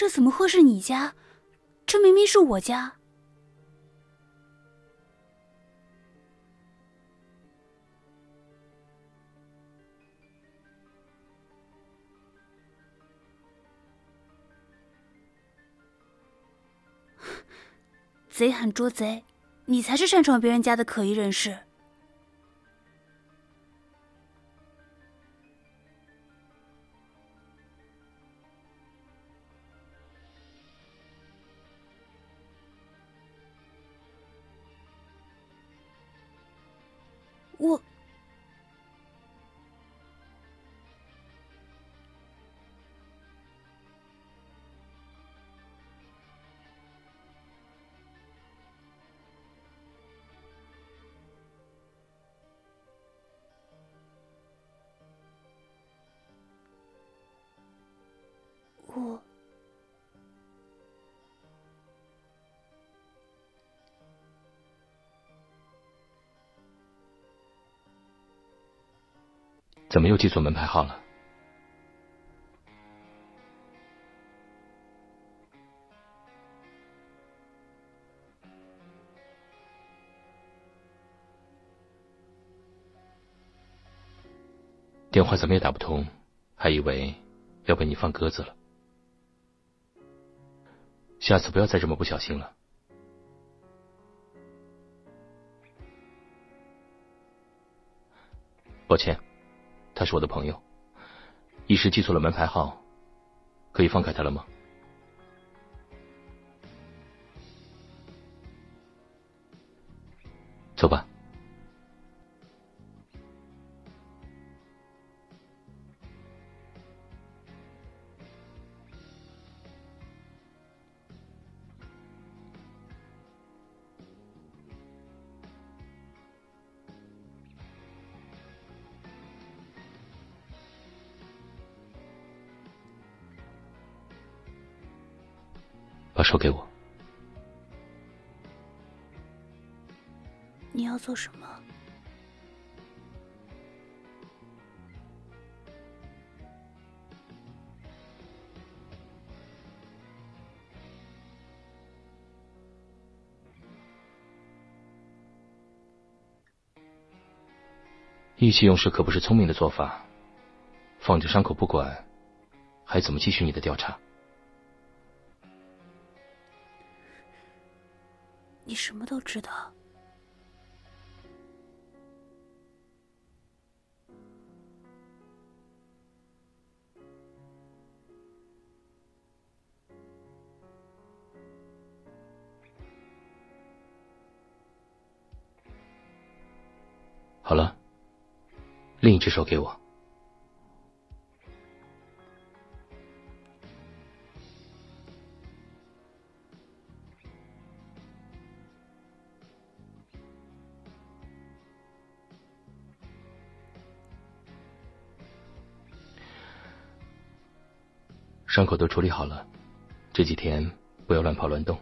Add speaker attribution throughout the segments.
Speaker 1: 这怎么会是你家？这明明是我家。贼喊捉贼，你才是擅闯别人家的可疑人士。
Speaker 2: 怎么又记错门牌号了？电话怎么也打不通，还以为要被你放鸽子了。下次不要再这么不小心了。抱歉，他是我的朋友，一时记错了门牌号，可以放开他了吗？走吧。手给我。
Speaker 1: 你要做什么？
Speaker 2: 意气用事可不是聪明的做法。放着伤口不管，还怎么继续你的调查？
Speaker 1: 你什么都知道。
Speaker 2: 好了，另一只手给我。伤口都处理好了，这几天不要乱跑乱动。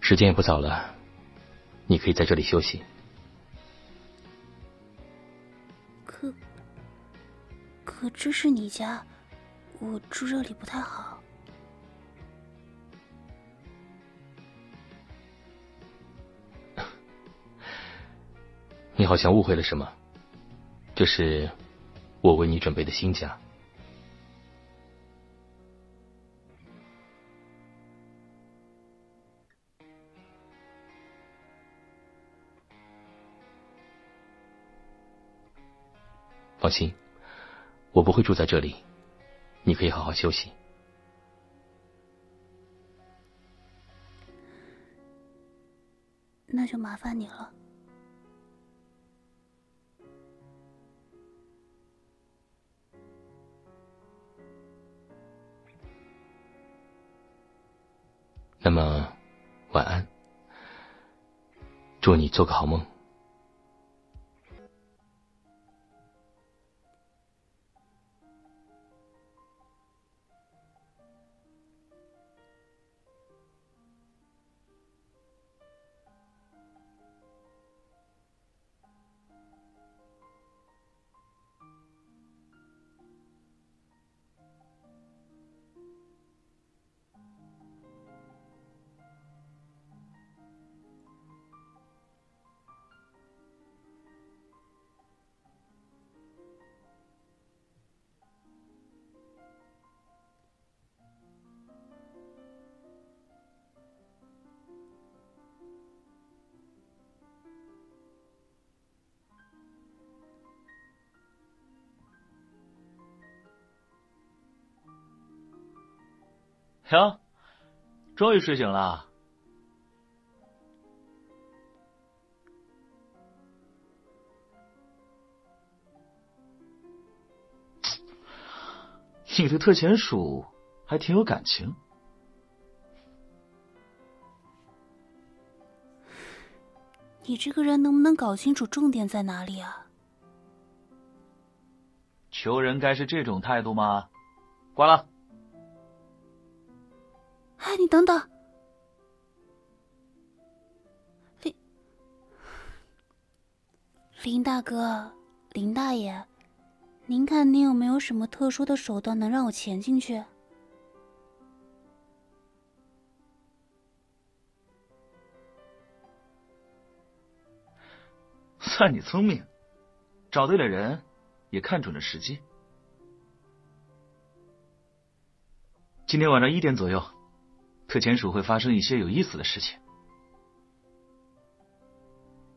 Speaker 2: 时间也不早了，你可以在这里休息。
Speaker 1: 可可这是你家，我住这里不太好。
Speaker 2: 你好像误会了什么？这是我为你准备的新家。放心，我不会住在这里，你可以好好休息。
Speaker 1: 那就麻烦你了。
Speaker 2: 那么，晚安，祝你做个好梦。
Speaker 3: 哟，终于睡醒了。你对特遣鼠还挺有感情。
Speaker 1: 你这个人能不能搞清楚重点在哪里啊？
Speaker 3: 求人该是这种态度吗？挂了。
Speaker 1: 哎，你等等，林林大哥，林大爷，您看您有没有什么特殊的手段能让我潜进去？
Speaker 3: 算你聪明，找对了人，也看准了时机。今天晚上一点左右，特遣署会发生一些有意思的事情，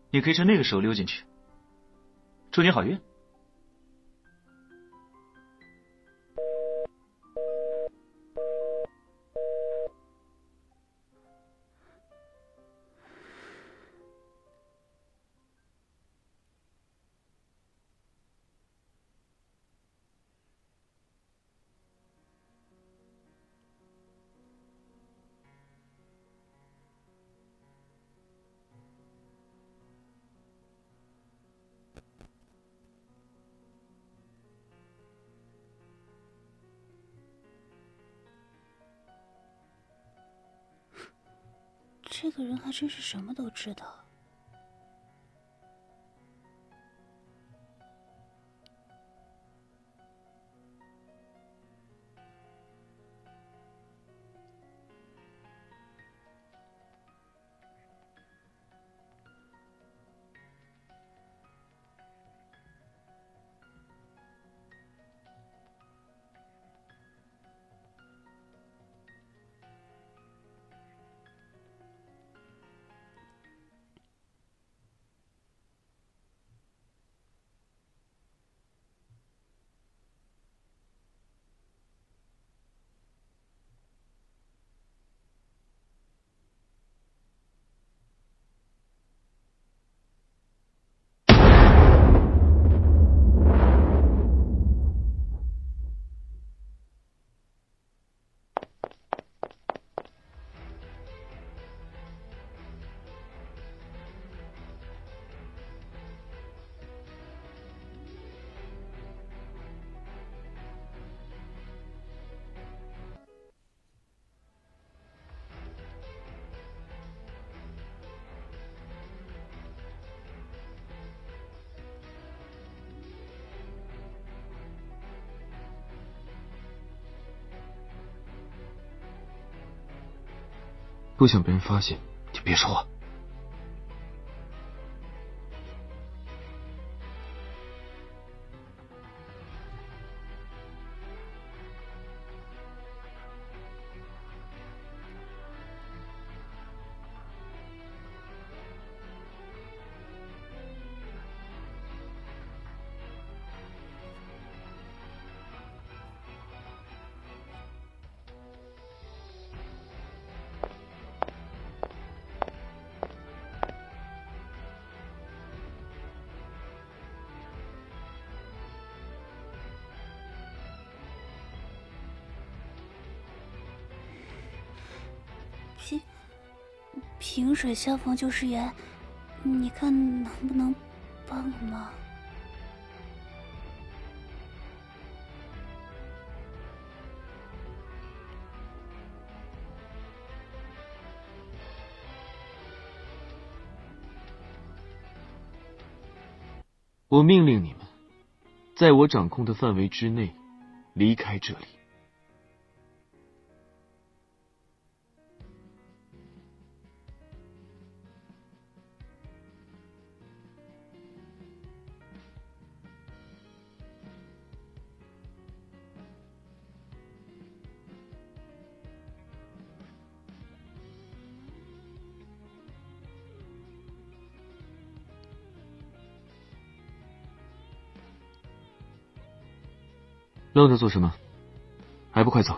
Speaker 3: 你可以趁那个时候溜进去。祝你好运。
Speaker 1: 个人还真是什么都知道。
Speaker 4: 不想被人发现，就别说话。
Speaker 1: 平水消防救生员，你看能不能帮个忙？
Speaker 4: 我命令你们，在我掌控的范围之内离开这里。愣着做什么？还不快走！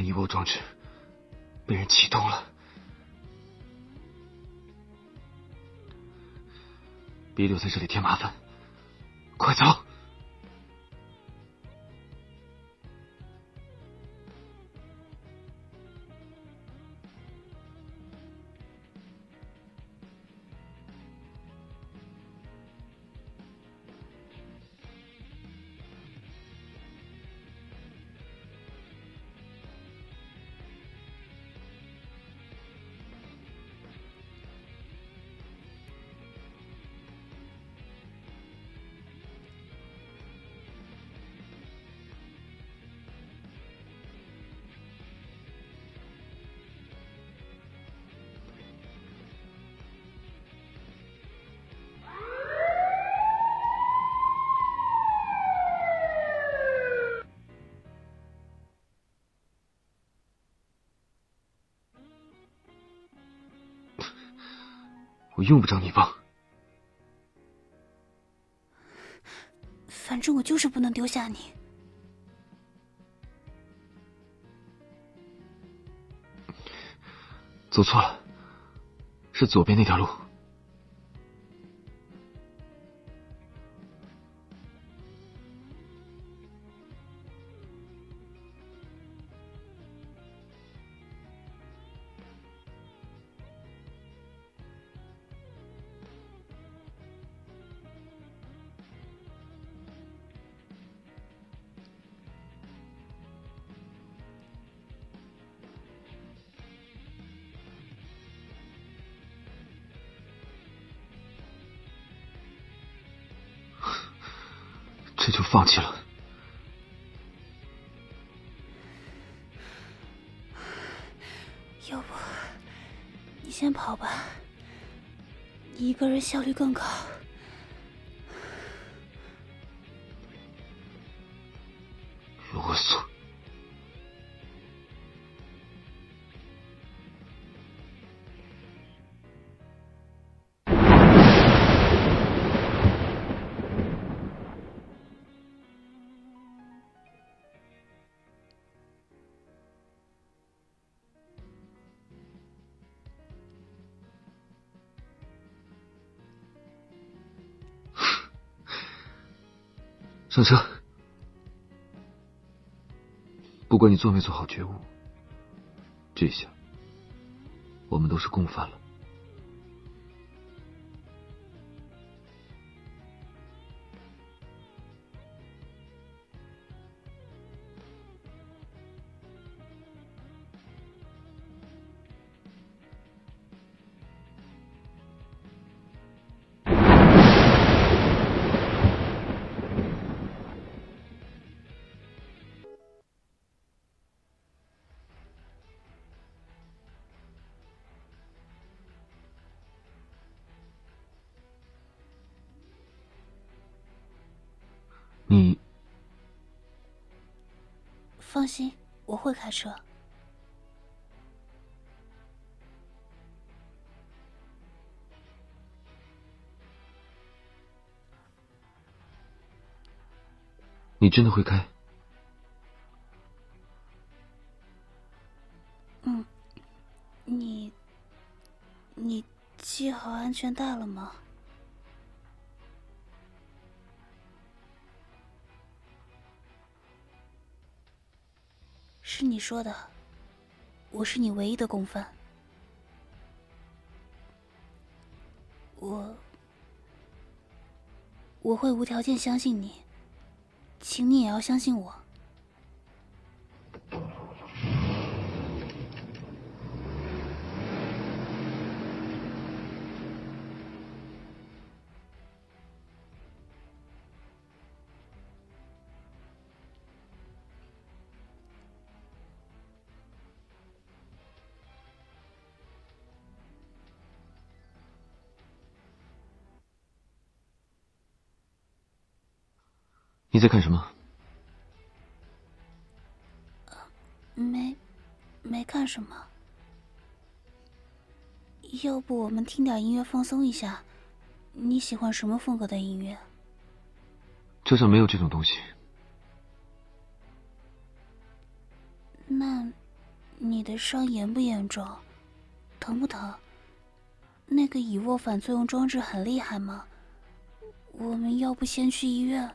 Speaker 4: 反一窝装置被人启动了，别留在这里添麻烦，快走！我用不着你帮，
Speaker 1: 反正我就是不能丢下你。
Speaker 4: 走错了，是左边那条路。这就放弃了？
Speaker 1: 要不你先跑吧，你一个人效率更高。
Speaker 4: 上车。不管你做没做好觉悟，这下我们都是共犯了。你
Speaker 1: 放心，我会开车。
Speaker 4: 你真的会开？
Speaker 1: 嗯，你你系好安全带了吗？是你说的，我是你唯一的共犯。我我会无条件相信你，请你也要相信我。
Speaker 4: 你在看什么？
Speaker 1: 没，没看什么。要不我们听点音乐放松一下？你喜欢什么风格的音乐？
Speaker 4: 车上没有这种东西。
Speaker 1: 那，你的伤严不严重？疼不疼？那个乙沃反作用装置很厉害吗？我们要不先去医院？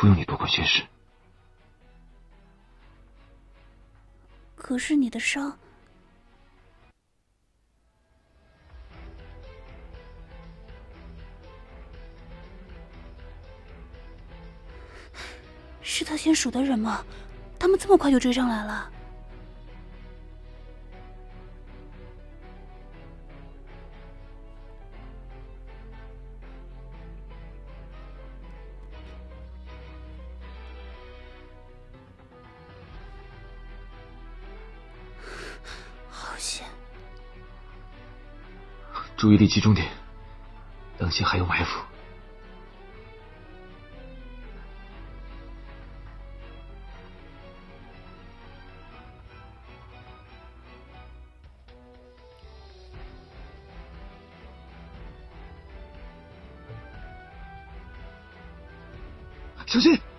Speaker 4: 不用你多管闲事。
Speaker 1: 可是你的伤……是他先数的人吗？他们这么快就追上来了？
Speaker 4: 注意力集中点，当心还有埋伏。小心！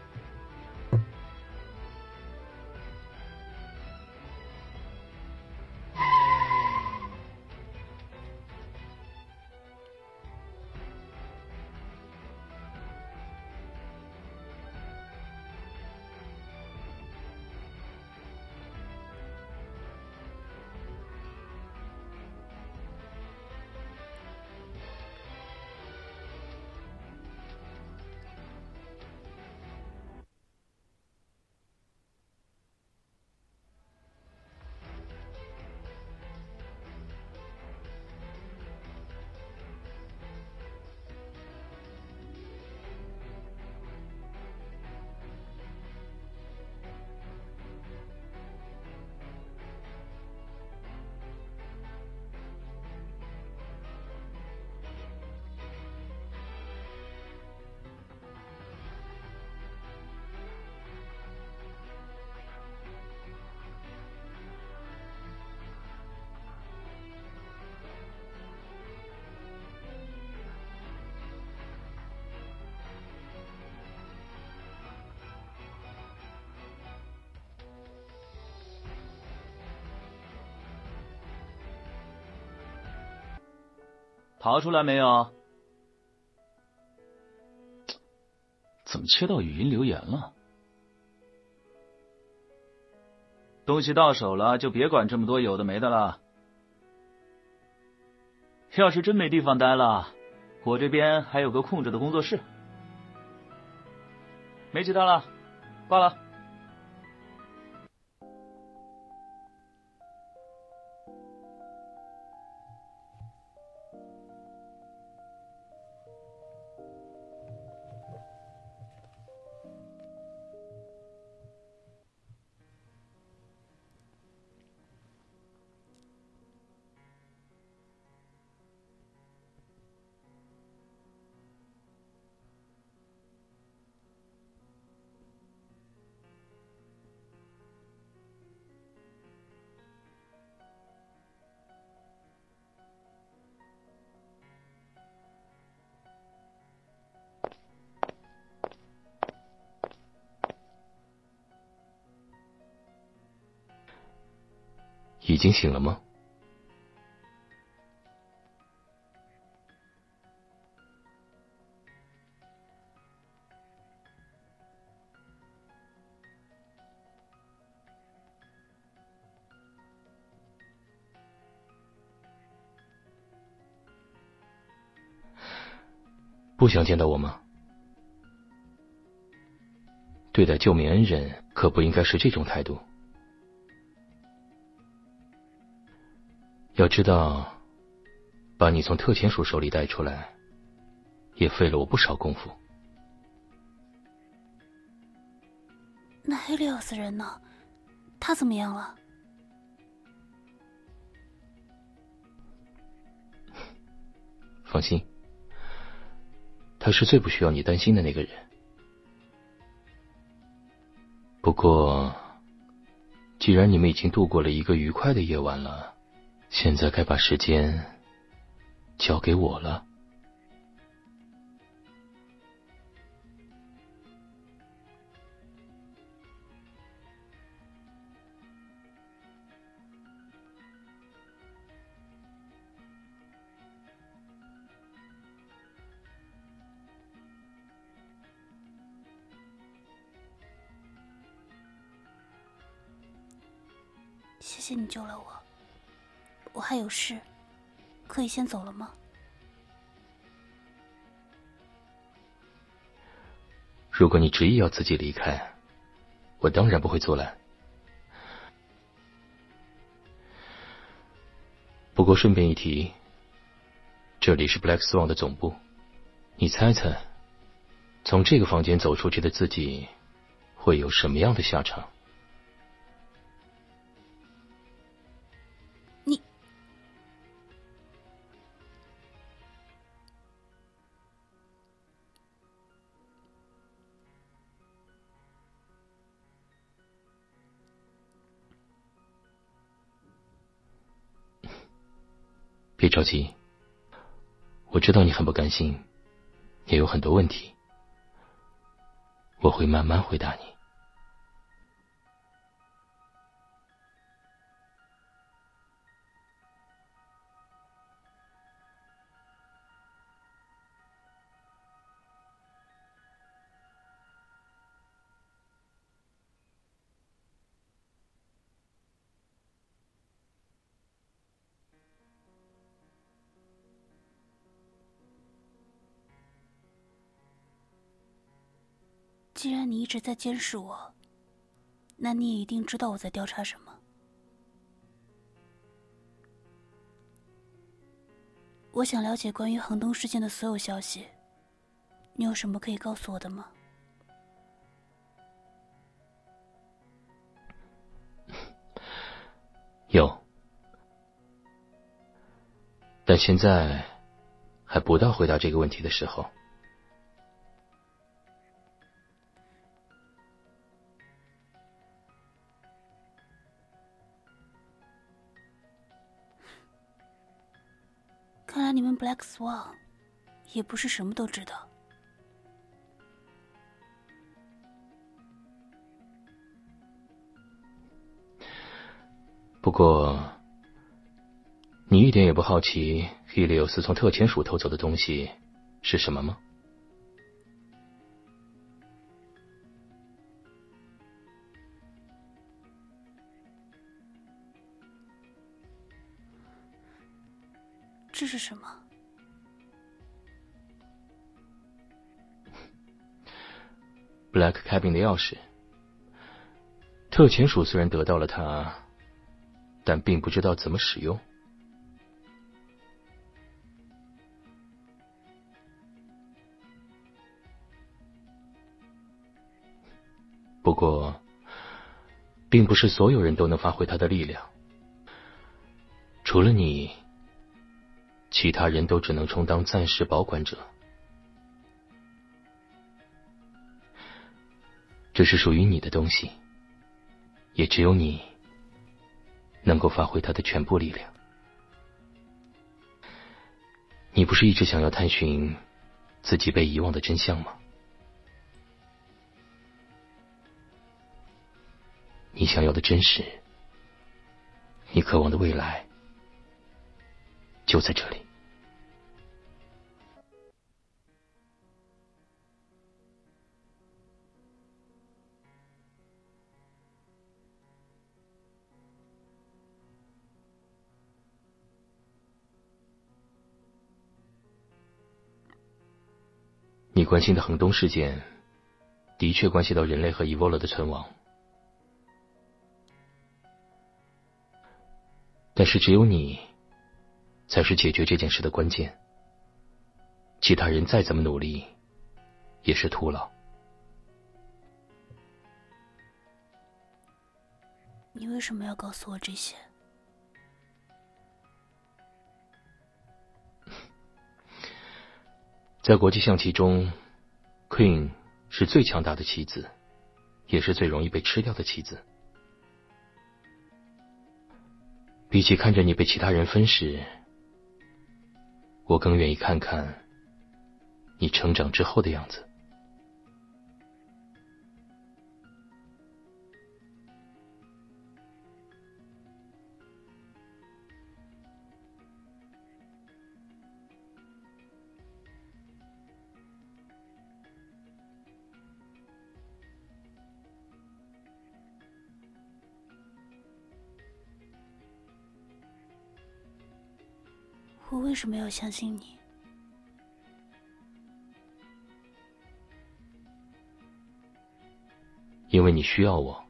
Speaker 3: 逃出来没有？怎么切到语音留言了？东西到手了，就别管这么多有的没的了。要是真没地方待了，我这边还有个空着的工作室。没其他了，挂了。
Speaker 2: 已经醒了吗？不想见到我吗？对待救命恩人，可不应该是这种态度。要知道，把你从特遣署手里带出来，也费了我不少功夫。
Speaker 1: 那黑利奥斯人呢？他怎么样了？
Speaker 2: 放心，他是最不需要你担心的那个人。不过，既然你们已经度过了一个愉快的夜晚了，现在该把时间交给我了。
Speaker 1: 谢谢你救了我，我还有事，可以先走了吗？
Speaker 2: 如果你执意要自己离开，我当然不会阻拦。不过顺便一提，这里是 Black Swan 的总部，你猜猜，从这个房间走出去的自己会有什么样的下场？别着急，我知道你很不甘心，也有很多问题，我会慢慢回答你。
Speaker 1: 直在监视我，那你也一定知道我在调查什么。我想了解关于恒东事件的所有消息，你有什么可以告诉我的吗？
Speaker 2: 有，但现在还不到回答这个问题的时候。
Speaker 1: 看来你们 Black Swan 也不是什么都知道。
Speaker 2: 不过，你一点也不好奇伊利欧斯从特遣署偷走的东西是什么吗？
Speaker 1: 这是什么
Speaker 2: ？Black Cabin 的钥匙。特遣署虽然得到了它，但并不知道怎么使用。不过，并不是所有人都能发挥它的力量，除了你。其他人都只能充当暂时保管者，这是属于你的东西，也只有你能够发挥它的全部力量。你不是一直想要探寻自己被遗忘的真相吗？你想要的真实，你渴望的未来。就在这里。你关心的恒东事件，的确关系到人类和伊沃勒的存亡，但是只有你。才是解决这件事的关键。其他人再怎么努力，也是徒劳。
Speaker 1: 你为什么要告诉我这些？
Speaker 2: 在国际象棋中，Queen 是最强大的棋子，也是最容易被吃掉的棋子。比起看着你被其他人分食，我更愿意看看你成长之后的样子。
Speaker 1: 为什么要相信你？
Speaker 2: 因为你需要我。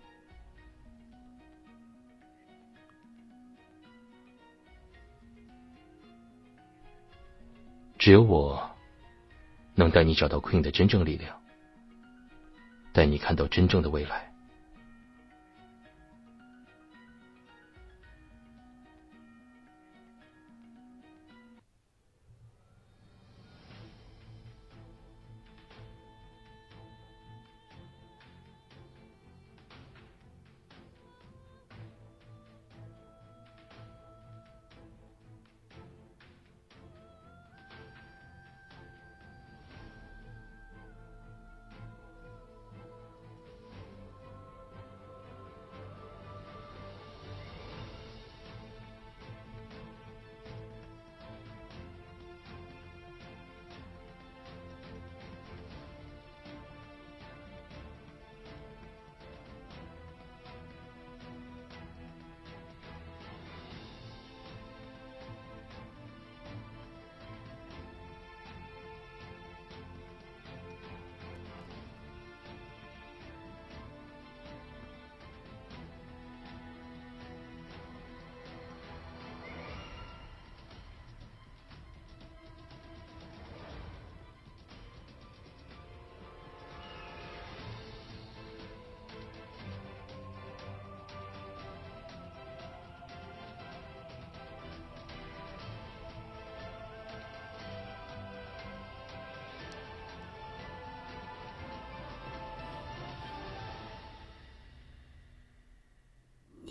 Speaker 2: 只有我能带你找到 Queen 的真正力量，带你看到真正的未来。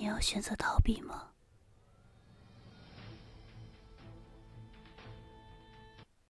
Speaker 1: 你要选择逃避吗？